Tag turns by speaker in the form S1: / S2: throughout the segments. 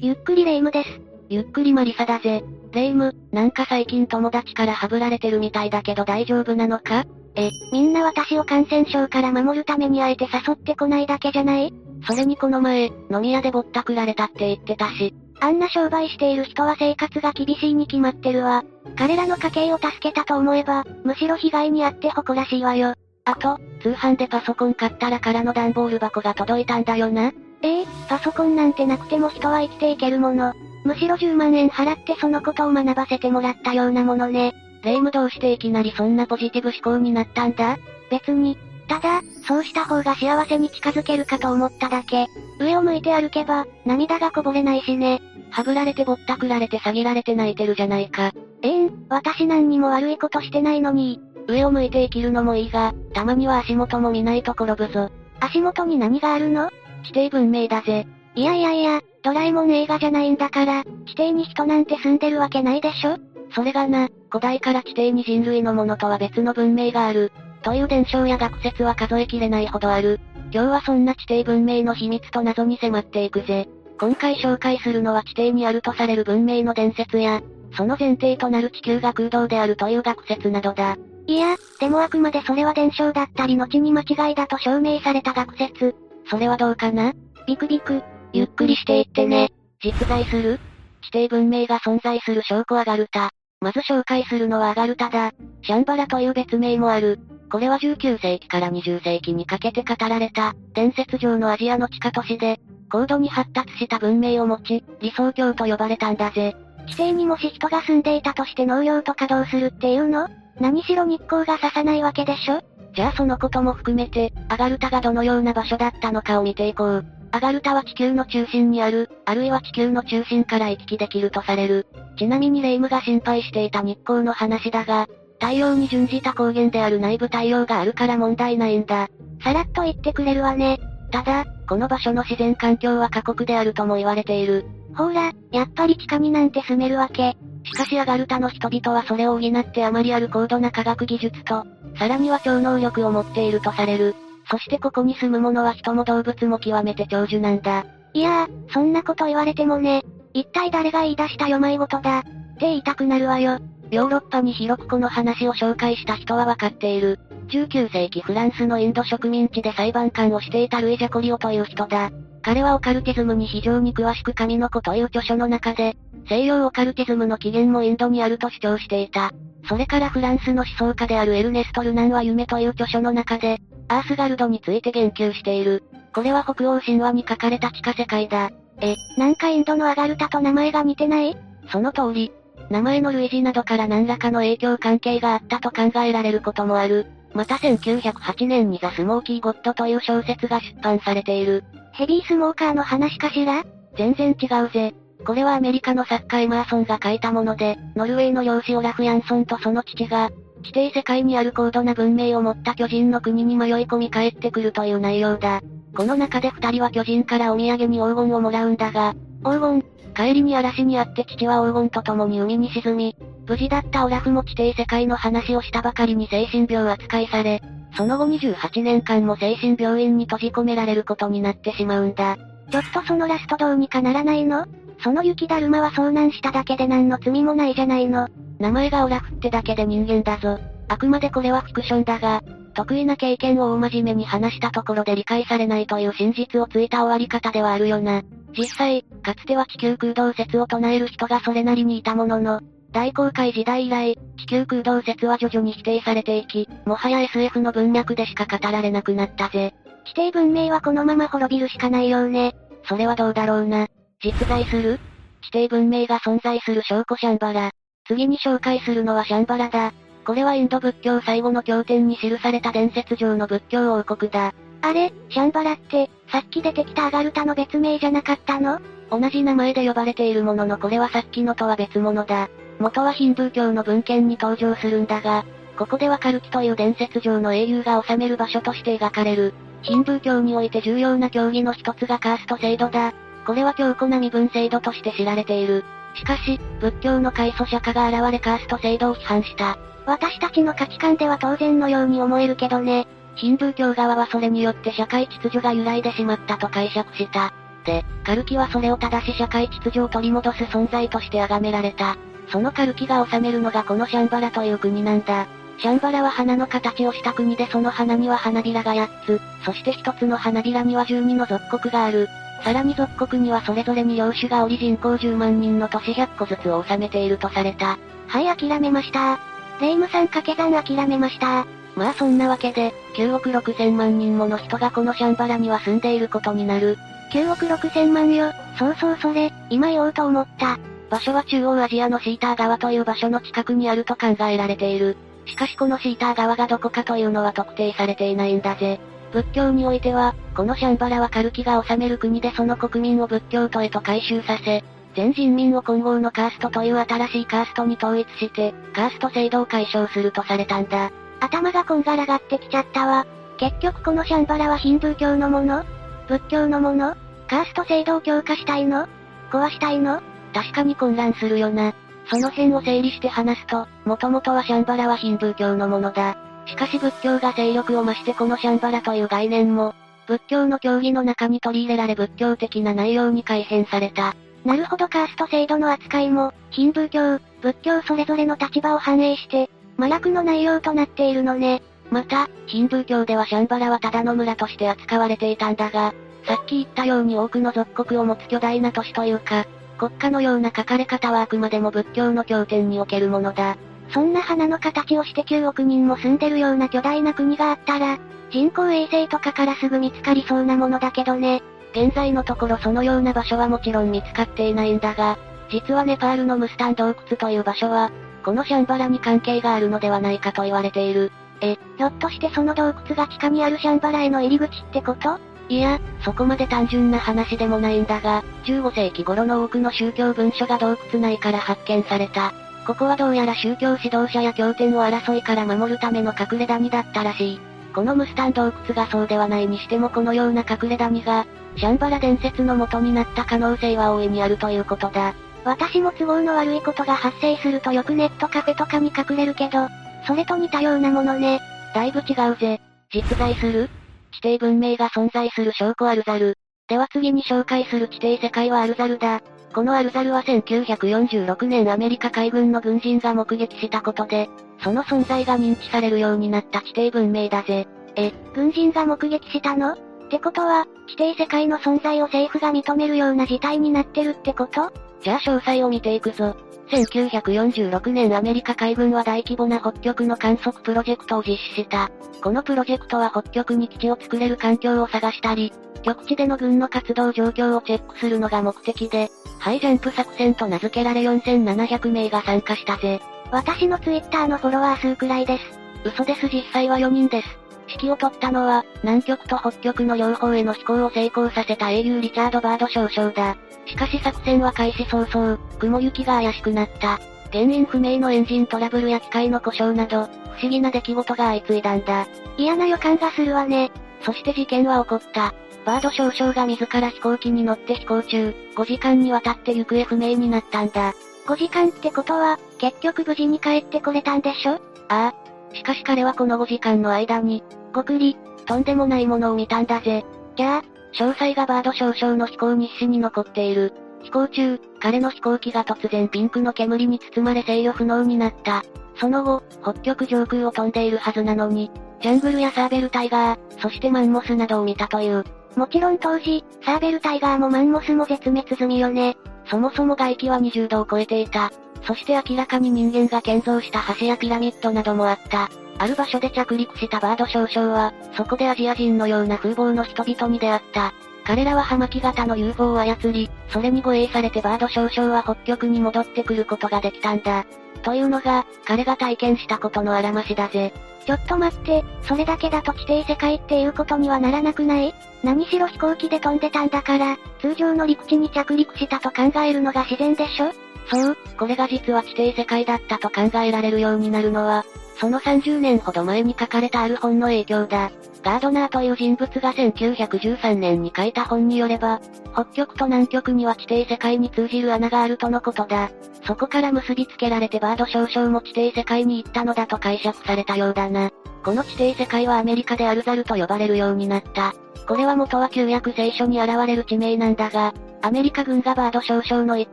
S1: ゆっくりレ夢ムです。
S2: ゆっくりマリサだぜ。レ夢ム、なんか最近友達からハブられてるみたいだけど大丈夫なのか？
S1: え、みんな私を感染症から守るためにあえて誘ってこないだけじゃない？
S2: それにこの前、飲み屋でぼったくられたって言ってたし。
S1: あんな商売している人は生活が厳しいに決まってるわ。彼らの家計を助けたと思えば、むしろ被害に遭って誇らしいわよ。
S2: あと、通販でパソコン買ったら空の段ボール箱が届いたんだよな。
S1: ええパソコンなんてなくても人は生きていけるもの。むしろ10万円払ってそのことを学ばせてもらったようなものね。
S2: レイムどうしていきなりそんなポジティブ思考になったんだ？
S1: 別に。ただ、そうした方が幸せに近づけるかと思っただけ。上を向いて歩けば、涙がこぼれないしね。
S2: はぶられてぼったくられて詐欺られて泣いてるじゃないか。
S1: ええん、私何にも悪いことしてないのに。
S2: 上を向いて生きるのもいいが、たまには足元も見ないと転ぶぞ。
S1: 足元に何があるの？
S2: 地底文明だぜ。
S1: いやいやいや、ドラえもん映画じゃないんだから、地底に人なんて住んでるわけないでしょ？
S2: それがな、古代から地底に人類のものとは別の文明がある。という伝承や学説は数えきれないほどある。今日はそんな地底文明の秘密と謎に迫っていくぜ。今回紹介するのは地底にあるとされる文明の伝説や、その前提となる地球が空洞であるという学説などだ。
S1: いや、でもあくまでそれは伝承だったり後に間違いだと証明された学説。
S2: それはどうかな？
S1: ビクビク。
S2: ゆっくりしていってね。実在する？地底文明が存在する証拠アガルタ。まず紹介するのはアガルタだ。シャンバラという別名もある。これは19世紀から20世紀にかけて語られた、伝説上のアジアの地下都市で、高度に発達した文明を持ち、理想郷と呼ばれたんだぜ。
S1: 地底にもし人が住んでいたとして農業と稼働するっていうの？何しろ日光が差さないわけでしょ？
S2: じゃあそのことも含めて、アガルタがどのような場所だったのかを見ていこう。アガルタは地球の中心にある、あるいは地球の中心から行き来できるとされる。ちなみにレイムが心配していた日光の話だが、太陽に準じた光源である内部太陽があるから問題ないんだ。
S1: さらっと言ってくれるわね。
S2: ただ、この場所の自然環境は過酷であるとも言われている。
S1: ほら、やっぱり地下になんて住めるわけ。
S2: しかしアガルタの人々はそれを補ってあまりある高度な科学技術と、さらには超能力を持っているとされる。そしてここに住む者は人も動物も極めて長寿なんだ。
S1: いやー、そんなこと言われてもね。一体誰が言い出したよまいごとだ。って言いたくなるわよ。
S2: ヨーロッパに広くこの話を紹介した人はわかっている。19世紀フランスのインド植民地で裁判官をしていたルイ・ジャコリオという人だ。彼はオカルティズムに非常に詳しく神の子という著書の中で、西洋オカルティズムの起源もインドにあると主張していた。それからフランスの思想家であるエルネスト・ルナンは夢という著書の中で、アースガルドについて言及している。これは北欧神話に書かれた地下世界だ。
S1: え、なんかインドのアガルタと名前が似てない？
S2: その通り。名前の類似などから何らかの影響関係があったと考えられることもある。また1908年にザ・スモーキー・ゴッドという小説が出版されている。
S1: ヘビースモーカーの話かしら？
S2: 全然違うぜ。これはアメリカの作家エマーソンが書いたもので、ノルウェーの漁師オラフ・ヤンソンとその父が、地底世界にある高度な文明を持った巨人の国に迷い込み帰ってくるという内容だ。この中で二人は巨人からお土産に黄金をもらうんだが、黄金、帰りに嵐にあって父は黄金と共に海に沈み、無事だったオラフも地底世界の話をしたばかりに精神病扱いされ、その後28年間も精神病院に閉じ込められることになってしまうんだ。
S1: ちょっとそのラストどうにかならないの？その雪だるまは遭難しただけで何の罪もないじゃないの。
S2: 名前がオラフってだけで人間だぞ。あくまでこれはフィクションだが、得意な経験を大真面目に話したところで理解されないという真実をついた終わり方ではあるよな。実際、かつては地球空洞説を唱える人がそれなりにいたものの、大航海時代以来、地球空洞説は徐々に否定されていき、もはや SF の文脈でしか語られなくなったぜ。
S1: 地底文明はこのまま滅びるしかないようね。
S2: それはどうだろうな。実在する？地底文明が存在する証拠シャンバラ。次に紹介するのはシャンバラだ。これはインド仏教最後の経典に記された伝説上の仏教王国だ。
S1: あれ、シャンバラって、さっき出てきたアガルタの別名じゃなかったの？
S2: 同じ名前で呼ばれているもののこれはさっきのとは別物だ。元はヒンドゥー教の文献に登場するんだが、ここではカルキという伝説上の英雄が治める場所として描かれる。ヒンドゥー教において重要な競技の一つがカースト制度だ。これは強固な身分制度として知られている。しかし、仏教の開祖者家が現れカースト制度を批判した。
S1: 私たちの価値観では当然のように思えるけどね。
S2: ヒンドゥー教側はそれによって社会秩序が揺らいでしまったと解釈した。で、カルキはそれを正し社会秩序を取り戻す存在として崇められた。そのカルキが治めるのがこのシャンバラという国なんだ。シャンバラは花の形をした国でその花には花びらが8つ、そして1つの花びらには12の属国がある。さらに属国にはそれぞれに領主がおり人口10万人の都市100個ずつを治めているとされた。
S1: はい諦めました。レイムさん掛け算諦めました。
S2: まあそんなわけで、9億6千万人もの人がこのシャンバラには住んでいることになる。
S1: 9億6千万よ、そうそうそれ、今言おうと思った。
S2: 場所は中央アジアのシーター川という場所の近くにあると考えられている。しかしこのシーター川がどこかというのは特定されていないんだぜ。仏教においては、このシャンバラはカルキが治める国でその国民を仏教徒へと改宗させ、全人民を混合のカーストという新しいカーストに統一して、カースト制度を解消するとされたんだ。
S1: 頭がこんがらがってきちゃったわ。結局このシャンバラはヒンドゥー教のもの？仏教のもの？カースト制度を強化したいの？壊したいの？
S2: 確かに混乱するよな。その辺を整理して話すと、もともとはシャンバラはヒンドゥー教のものだ。しかし仏教が勢力を増してこのシャンバラという概念も、仏教の教義の中に取り入れられ仏教的な内容に改変された。
S1: なるほどカースト制度の扱いも、ヒンドゥー教、仏教それぞれの立場を反映して、麻薬の内容となっているのね。
S2: また、ヒンドゥー教ではシャンバラはただの村として扱われていたんだが、さっき言ったように多くの属国を持つ巨大な都市というか、国家のような書かれ方はあくまでも仏教の経典におけるものだ。
S1: そんな花の形をして9億人も住んでるような巨大な国があったら、人工衛星とかからすぐ見つかりそうなものだけどね。
S2: 現在のところそのような場所はもちろん見つかっていないんだが、実はネパールのムスタン洞窟という場所は、このシャンバラに関係があるのではないかと言われている。
S1: え、ひょっとしてその洞窟が地下にあるシャンバラへの入り口ってこと？
S2: いや、そこまで単純な話でもないんだが、15世紀頃の多くの宗教文書が洞窟内から発見された。ここはどうやら宗教指導者や経典を争いから守るための隠れ谷だったらしい。このムスタン洞窟がそうではないにしてもこのような隠れ谷が、シャンバラ伝説の元になった可能性は大いにあるということだ。
S1: 私も都合の悪いことが発生するとよくネットカフェとかに隠れるけど、それと似たようなものね。
S2: だいぶ違うぜ。実在する？地底文明が存在する証拠アルザル。では次に紹介する地底世界はアルザルだ。このアルザルは1946年アメリカ海軍の軍人が目撃したことで、その存在が認知されるようになった地底文明だぜ。
S1: え、軍人が目撃したの？ってことは、地底世界の存在を政府が認めるような事態になってるってこと？
S2: じゃあ詳細を見ていくぞ。1946年アメリカ海軍は大規模な北極の観測プロジェクトを実施した。このプロジェクトは北極に基地を作れる環境を探したり、極地での軍の活動状況をチェックするのが目的で、ハイジャンプ作戦と名付けられ4700名が参加したぜ。
S1: 私のツイッターのフォロワー数くらいです。
S2: 嘘です実際は4人です。指揮を取ったのは、南極と北極の両方への飛行を成功させた英雄リチャード・バード少将だ。しかし作戦は開始早々、雲行きが怪しくなった。原因不明のエンジントラブルや機械の故障など、不思議な出来事が相次いだんだ。
S1: 嫌な予感がするわね。
S2: そして事件は起こった。バード少将が自ら飛行機に乗って飛行中、5時間にわたって行方不明になったんだ。
S1: 5時間ってことは、結局無事に帰ってこれたんでしょ？
S2: ああ。しかし彼はこの5時間の間に、ごくり、とんでもないものを見たんだぜ。
S1: じゃあ、
S2: 詳細がバード少将の飛行日誌に残っている。飛行中、彼の飛行機が突然ピンクの煙に包まれ制御不能になった。その後、北極上空を飛んでいるはずなのに、ジャングルやサーベルタイガー、そしてマンモスなどを見たという。
S1: もちろん当時、サーベルタイガーもマンモスも絶滅済みよね。
S2: そもそも外気は20度を超えていた。そして明らかに人間が建造した橋やピラミッドなどもあった。ある場所で着陸したバード少将は、そこでアジア人のような風貌の人々に出会った。彼らは葉巻型の UFO を操り、それに護衛されてバード少将は北極に戻ってくることができたんだ。というのが、彼が体験したことのあらましだぜ。
S1: ちょっと待って、それだけだと地底世界っていうことにはならなくない？何しろ飛行機で飛んでたんだから、通常の陸地に着陸したと考えるのが自然でしょ？
S2: そう、これが実は地底世界だったと考えられるようになるのは、その30年ほど前に書かれたある本の影響だ。ガードナーという人物が1913年に書いた本によれば、北極と南極には地底世界に通じる穴があるとのことだ。そこから結びつけられてバード少々も地底世界に行ったのだと解釈されたようだな。この地底世界はアメリカでアルザルと呼ばれるようになった。これは元は旧約聖書に現れる地名なんだが、アメリカ軍がバード少々の行っ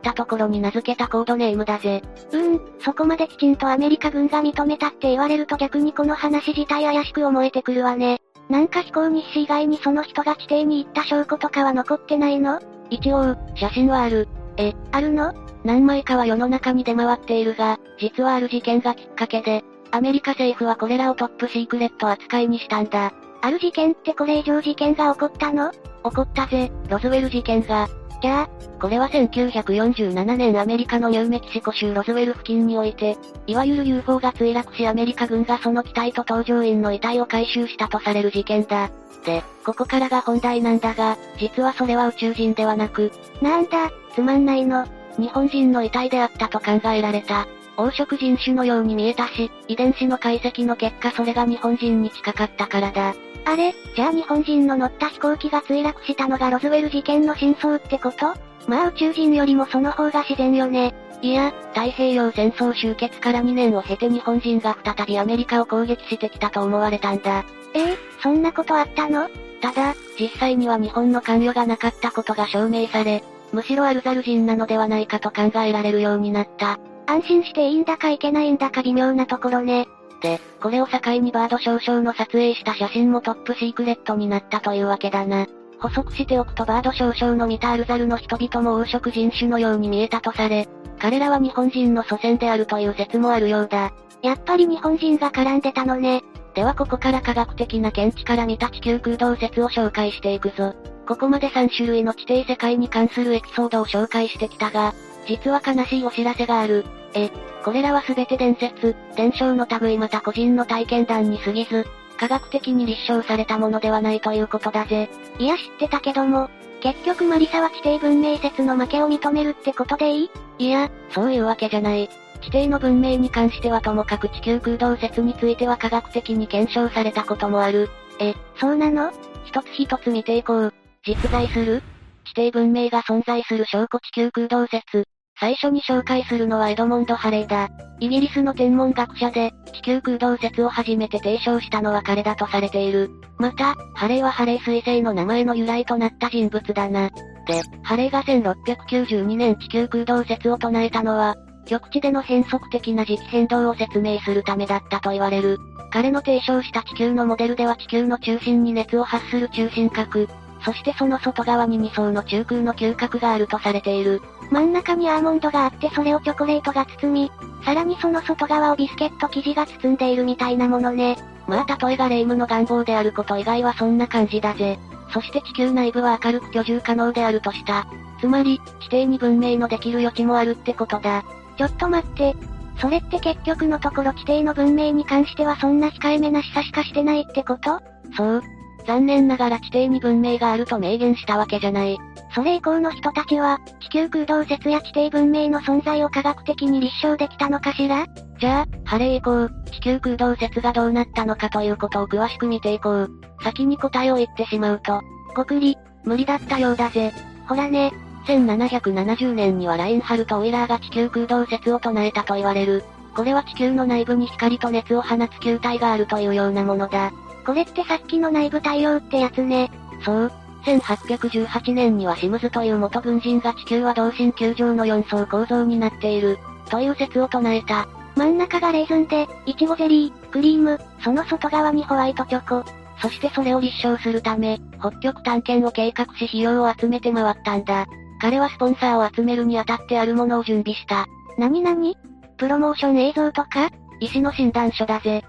S2: たところに名付けたコードネームだぜ。
S1: うん、そこまできちんとアメリカ軍が認めたって言われると逆にこの話自体怪しく思えてくるわね。なんか飛行日誌以外にその人が地底に行った証拠とかは残ってないの？
S2: 一応、写真はある。
S1: え、あるの？
S2: 何枚かは世の中に出回っているが、実はある事件がきっかけで、アメリカ政府はこれらをトップシークレット扱いにしたんだ。
S1: ある事件ってこれ以上事件が起こったの？起
S2: こったぜ、ロズウェル事件が。
S1: じゃあ、
S2: これは1947年アメリカのニューメキシコ州ロズウェル付近において、いわゆる UFO が墜落しアメリカ軍がその機体と搭乗員の遺体を回収したとされる事件だ。で、ここからが本題なんだが、実はそれは宇宙人ではなく、
S1: なんだ、つまんないの。
S2: 日本人の遺体であったと考えられた。黄色人種のように見えたし、遺伝子の解析の結果それが日本人に近かったからだ。
S1: あれ、じゃあ日本人の乗った飛行機が墜落したのがロズウェル事件の真相ってこと？まあ宇宙人よりもその方が自然よね。
S2: いや、太平洋戦争終結から2年を経て日本人が再びアメリカを攻撃してきたと思われたんだ。
S1: ええそんなことあったの？
S2: ただ、実際には日本の関与がなかったことが証明され、むしろアルザル人なのではないかと考えられるようになった。
S1: 安心していいんだかいけないんだか微妙なところね。
S2: で、これを境にバード少々の撮影した写真もトップシークレットになったというわけだな。補足しておくとバード少々の見たアルザルの人々も黄色人種のように見えたとされ、彼らは日本人の祖先であるという説もあるようだ。
S1: やっぱり日本人が絡んでたのね。
S2: ではここから科学的な見地から見た地球空洞説を紹介していくぞ。ここまで3種類の地底世界に関するエピソードを紹介してきたが、実は悲しいお知らせがある。え、これらは全て伝説、伝承の類また個人の体験談に過ぎず、科学的に立証されたものではないということだぜ。
S1: いや知ってたけども、結局マリサは地底文明説の負けを認めるってことでいい？
S2: いや、そういうわけじゃない。地底の文明に関してはともかく地球空洞説については科学的に検証されたこともある。
S1: え、そうなの？
S2: 一つ一つ見ていこう。実在する？地底文明が存在する証拠地球空洞説。最初に紹介するのはエドモンド・ハレーだ。イギリスの天文学者で、地球空洞説を初めて提唱したのは彼だとされている。また、ハレーはハレー彗星の名前の由来となった人物だな。で、ハレーが1692年地球空洞説を唱えたのは、極地での変則的な時期変動を説明するためだったと言われる。彼の提唱した地球のモデルでは地球の中心に熱を発する中心核、そしてその外側に2層の中空の嗅覚があるとされている。
S1: 真ん中にアーモンドがあってそれをチョコレートが包み、さらにその外側をビスケット生地が包んでいるみたいなものね。
S2: まあ例えがレイムの願望であること以外はそんな感じだぜ。そして地球内部は明るく居住可能であるとした。つまり、地底に文明のできる余地もあるってことだ。
S1: ちょっと待って。それって結局のところ地底の文明に関してはそんな控えめな示唆しかしてないってこと？
S2: そう。残念ながら地底に文明があると明言したわけじゃない。
S1: それ以降の人たちは、地球空洞説や地底文明の存在を科学的に立証できたのかしら？
S2: じゃあ、ハレー以降、地球空洞説がどうなったのかということを詳しく見ていこう。先に答えを言ってしまうと、
S1: ごくり、
S2: 無理だったようだぜ。
S1: ほらね。
S2: 1770年にはラインハルト・オイラーが地球空洞説を唱えたと言われる。これは地球の内部に光と熱を放つ球体があるというようなものだ。
S1: これってさっきの内部太陽ってやつね。
S2: そう。1818年にはシムズという元軍人が地球は同心球状の4層構造になっている、という説を唱えた。
S1: 真ん中がレーズンで、イチゴゼリー、クリーム、その外側にホワイトチョコ。
S2: そしてそれを立証するため、北極探検を計画し費用を集めて回ったんだ。彼はスポンサーを集めるにあたってあるものを準備した。
S1: なになにプロモーション映像とか？
S2: 医師の診断書だぜ。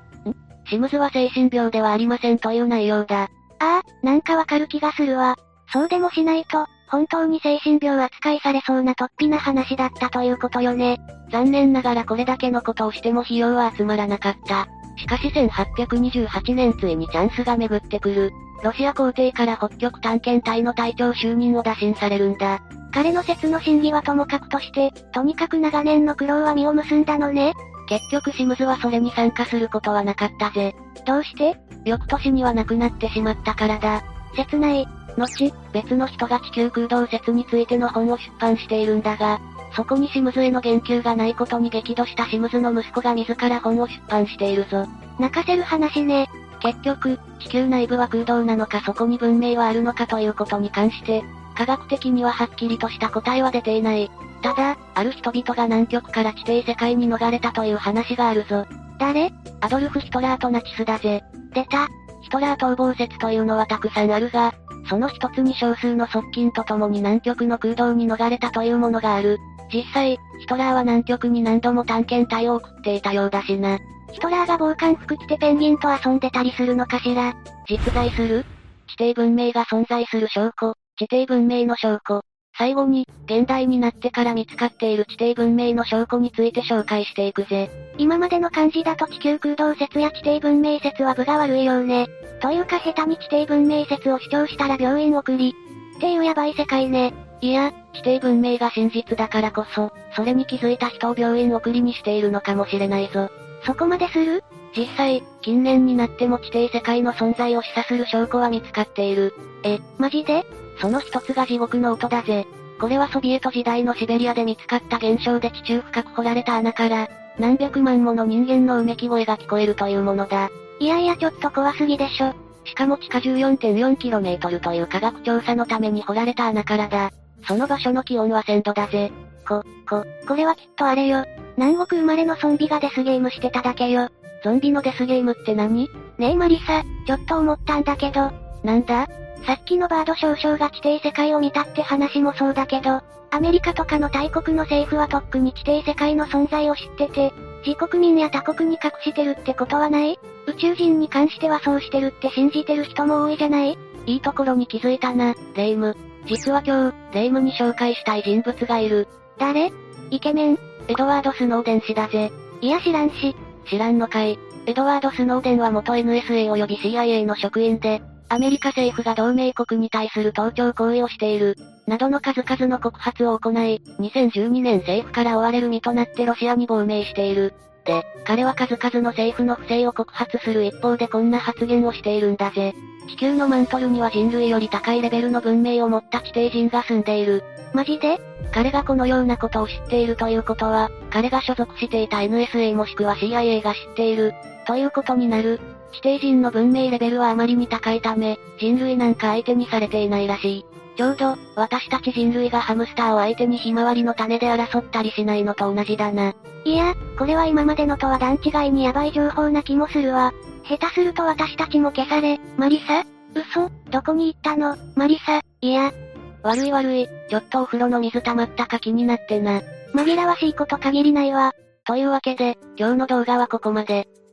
S2: シムズは精神病ではありませんという内容だ。
S1: ああ、なんかわかる気がするわ。そうでもしないと、本当に精神病扱いされそうな突飛な話だったということよね。
S2: 残念ながらこれだけのことをしても費用は集まらなかった。しかし1828年ついにチャンスが巡ってくる。ロシア皇帝から北極探検隊の隊長就任を打診されるんだ。
S1: 彼の説の真偽はともかくとして、とにかく長年の苦労は実を結んだのね。
S2: 結局シムズはそれに参加することはなかったぜ。
S1: どうして？
S2: 翌年には亡くなってしまったからだ。
S1: 切ない。
S2: 後、別の人が地球空洞説についての本を出版しているんだが、そこにシムズへの言及がないことに激怒したシムズの息子が自ら本を出版しているぞ。
S1: 泣かせる話ね。
S2: 結局、地球内部は空洞なのかそこに文明はあるのかということに関して、科学的にははっきりとした答えは出ていない。ただ、ある人々が南極から地底世界に逃れたという話があるぞ。
S1: 誰？
S2: アドルフ・ヒトラーとナチスだぜ。
S1: 出た。
S2: ヒトラー逃亡説というのはたくさんあるが、その一つに少数の側近と共に南極の空洞に逃れたというものがある。実際、ヒトラーは南極に何度も探検隊を送っていたようだしな。
S1: ヒトラーが防寒服着てペンギンと遊んでたりするのかしら？
S2: 実在する？地底文明が存在する証拠、地底文明の証拠。最後に、現代になってから見つかっている地底文明の証拠について紹介していくぜ。
S1: 今までの感じだと地球空洞説や地底文明説は分が悪いようね。というか下手に地底文明説を主張したら病院送り。っていうやばい世界ね。
S2: いや、地底文明が真実だからこそ、それに気づいた人を病院送りにしているのかもしれないぞ。
S1: そこまでする？
S2: 実際、近年になっても地底世界の存在を示唆する証拠は見つかっている。
S1: え、マジで？
S2: その一つが地獄の音だぜ。これはソビエト時代のシベリアで見つかった現象で地中深く掘られた穴から、何百万もの人間のうめき声が聞こえるというものだ。
S1: いやいやちょっと怖すぎでしょ。
S2: しかも地下 14.4km という科学調査のために掘られた穴からだ。その場所の気温は1000度だぜ。
S1: こ、こ、これはきっとあれよ。南国生まれのゾンビがデスゲームしてただけよ。
S2: ゾンビのデスゲームって何？
S1: ねえマリサ、ちょっと思ったんだけど。
S2: なんだ？
S1: さっきのバード少々が地底世界を見たって話もそうだけど、アメリカとかの大国の政府はとっくに地底世界の存在を知ってて、自国民や他国に隠してるってことはない？宇宙人に関してはそうしてるって信じてる人も多いじゃない？
S2: いいところに気づいたな、レイム。実は今日、レイムに紹介したい人物がいる。
S1: 誰？イケメン
S2: エドワード・スノーデン氏だぜ。
S1: いや知らんし。
S2: 知らんのかい。エドワード・スノーデンは元 NSA 及び CIA の職員で、アメリカ政府が同盟国に対する盗聴行為をしている、などの数々の告発を行い、2012年政府から追われる身となってロシアに亡命している。で、彼は数々の政府の不正を告発する一方でこんな発言をしているんだぜ。地球のマントルには人類より高いレベルの文明を持った地底人が住んでいる。
S1: マジで？
S2: 彼がこのようなことを知っているということは、彼が所属していた NSA もしくは CIA が知っている、ということになる。地底人の文明レベルはあまりに高いため、人類なんか相手にされていないらしい。ちょうど、私たち人類がハムスターを相手にひまわりの種で争ったりしないのと同じだな。
S1: いや、これは今までのとは段違いにヤバい情報な気もするわ。下手すると私たちも消され、マリサ？嘘、どこに行ったの？マリサ、いや。
S2: 悪い悪い、ちょっとお風呂の水溜まったか気になってな。
S1: 紛らわしいこと限りないわ。
S2: というわけで、今日の動画はここまで。